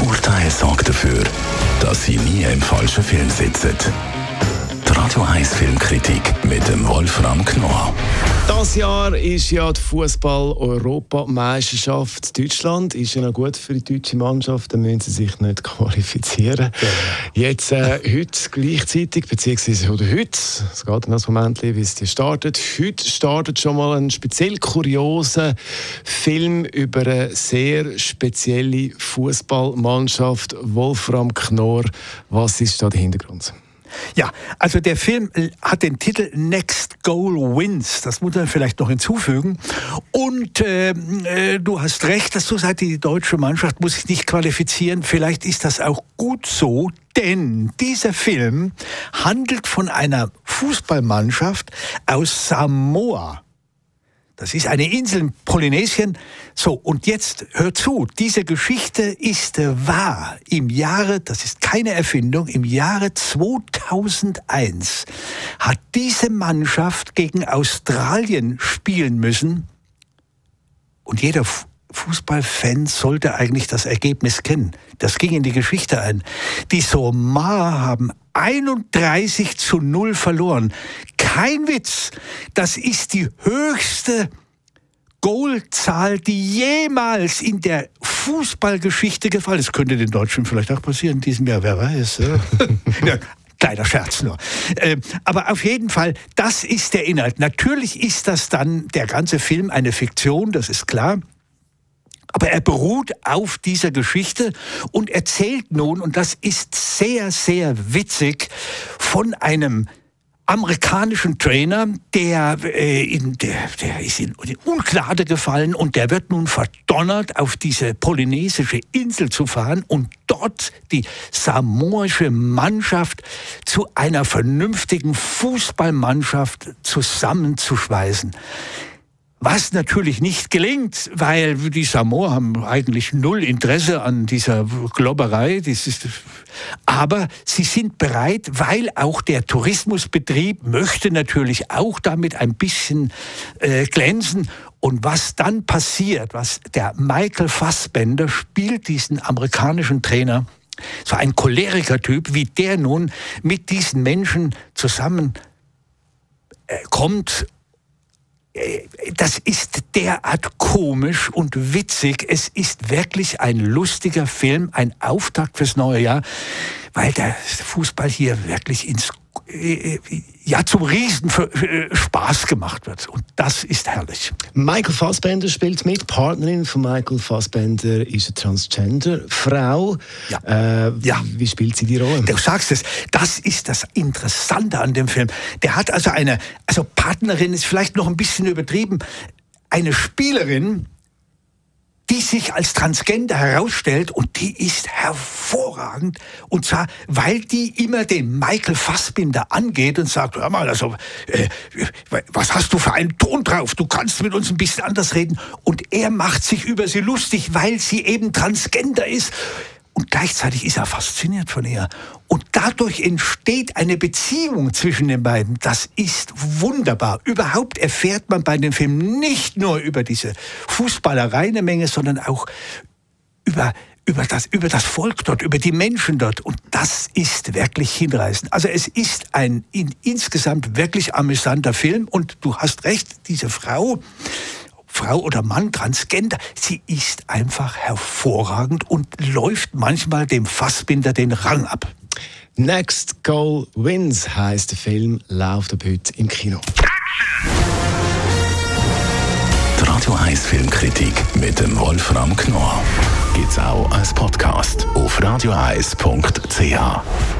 Urteil sorgt dafür, dass Sie nie im falschen Film sitzen. Radio 1 Filmkritik mit dem Wolfram Knorr. Das Jahr ist ja die Fußball-Europameisterschaft. Deutschland ist ja noch gut für die deutsche Mannschaft, dann müssen sie sich nicht qualifizieren. Jetzt äh, heute gleichzeitig, beziehungsweise heute, es geht noch ein Moment, wie es startet. Heute startet schon mal ein speziell kurioser Film über eine sehr spezielle Fußballmannschaft. Wolfram Knorr, was ist da der Hintergrund? Ja, also der Film hat den Titel Next Goal Wins. Das muss man vielleicht noch hinzufügen. Und äh, äh, du hast recht, dass du sagst, die deutsche Mannschaft muss sich nicht qualifizieren. Vielleicht ist das auch gut so, denn dieser Film handelt von einer Fußballmannschaft aus Samoa. Das ist eine Insel in Polynesien. So, und jetzt hör zu, diese Geschichte ist wahr. Im Jahre, das ist keine Erfindung, im Jahre 2001 hat diese Mannschaft gegen Australien spielen müssen. Und jeder Fußballfan sollte eigentlich das Ergebnis kennen. Das ging in die Geschichte ein. Die Somar haben 31 zu 0 verloren. Kein Witz. Das ist die höchste Goalzahl, die jemals in der Fußballgeschichte gefallen ist. Könnte den Deutschen vielleicht auch passieren in diesem Jahr, wer weiß. ja, kleiner Scherz nur. Äh, aber auf jeden Fall, das ist der Inhalt. Natürlich ist das dann der ganze Film eine Fiktion, das ist klar. Aber er beruht auf dieser Geschichte und erzählt nun, und das ist sehr, sehr witzig, von einem amerikanischen Trainer, der, äh, in, der, der ist in, Ungnade gefallen und der wird nun verdonnert, auf diese polynesische Insel zu fahren und dort die samoische Mannschaft zu einer vernünftigen Fußballmannschaft zusammenzuschweißen. Was natürlich nicht gelingt, weil die Samoa haben eigentlich null Interesse an dieser Globberei. aber sie sind bereit, weil auch der Tourismusbetrieb möchte natürlich auch damit ein bisschen äh, glänzen. Und was dann passiert, was der Michael Fassbender spielt diesen amerikanischen Trainer, so ein Choleriker-Typ, wie der nun mit diesen Menschen zusammen äh, kommt das ist derart komisch und witzig. Es ist wirklich ein lustiger Film, ein Auftakt fürs neue Jahr, weil der Fußball hier wirklich ins äh, ja zum Riesen äh, Spaß gemacht wird. Und das ist herrlich. Michael Fassbender spielt mit. Partnerin von Michael Fassbender ist eine Transgender-Frau. Ja. Äh, ja. Wie spielt sie die Rolle? Du sagst es. Das ist das Interessante an dem Film. Der hat also eine, also Partnerin ist vielleicht noch ein bisschen übertrieben, eine Spielerin, die sich als Transgender herausstellt und die ist hervorragend. Und zwar, weil die immer den Michael Fassbinder angeht und sagt, hör mal, also, äh, was hast du für einen Ton drauf? Du kannst mit uns ein bisschen anders reden. Und er macht sich über sie lustig, weil sie eben Transgender ist. Und gleichzeitig ist er fasziniert von ihr. Und dadurch entsteht eine Beziehung zwischen den beiden. Das ist wunderbar. Überhaupt erfährt man bei dem Film nicht nur über diese Fußballerei eine Menge, sondern auch über über das, über das Volk dort, über die Menschen dort. Und das ist wirklich hinreißend. Also es ist ein in, insgesamt wirklich amüsanter Film. Und du hast recht, diese Frau, Frau oder Mann, Transgender, sie ist einfach hervorragend und läuft manchmal dem Fassbinder den Rang ab. Next Goal Wins heißt der Film, läuft ab heute im Kino. Die Radio 1 Filmkritik mit dem Wolfram Knorr gibt's auch als Podcast auf radioeis.ch.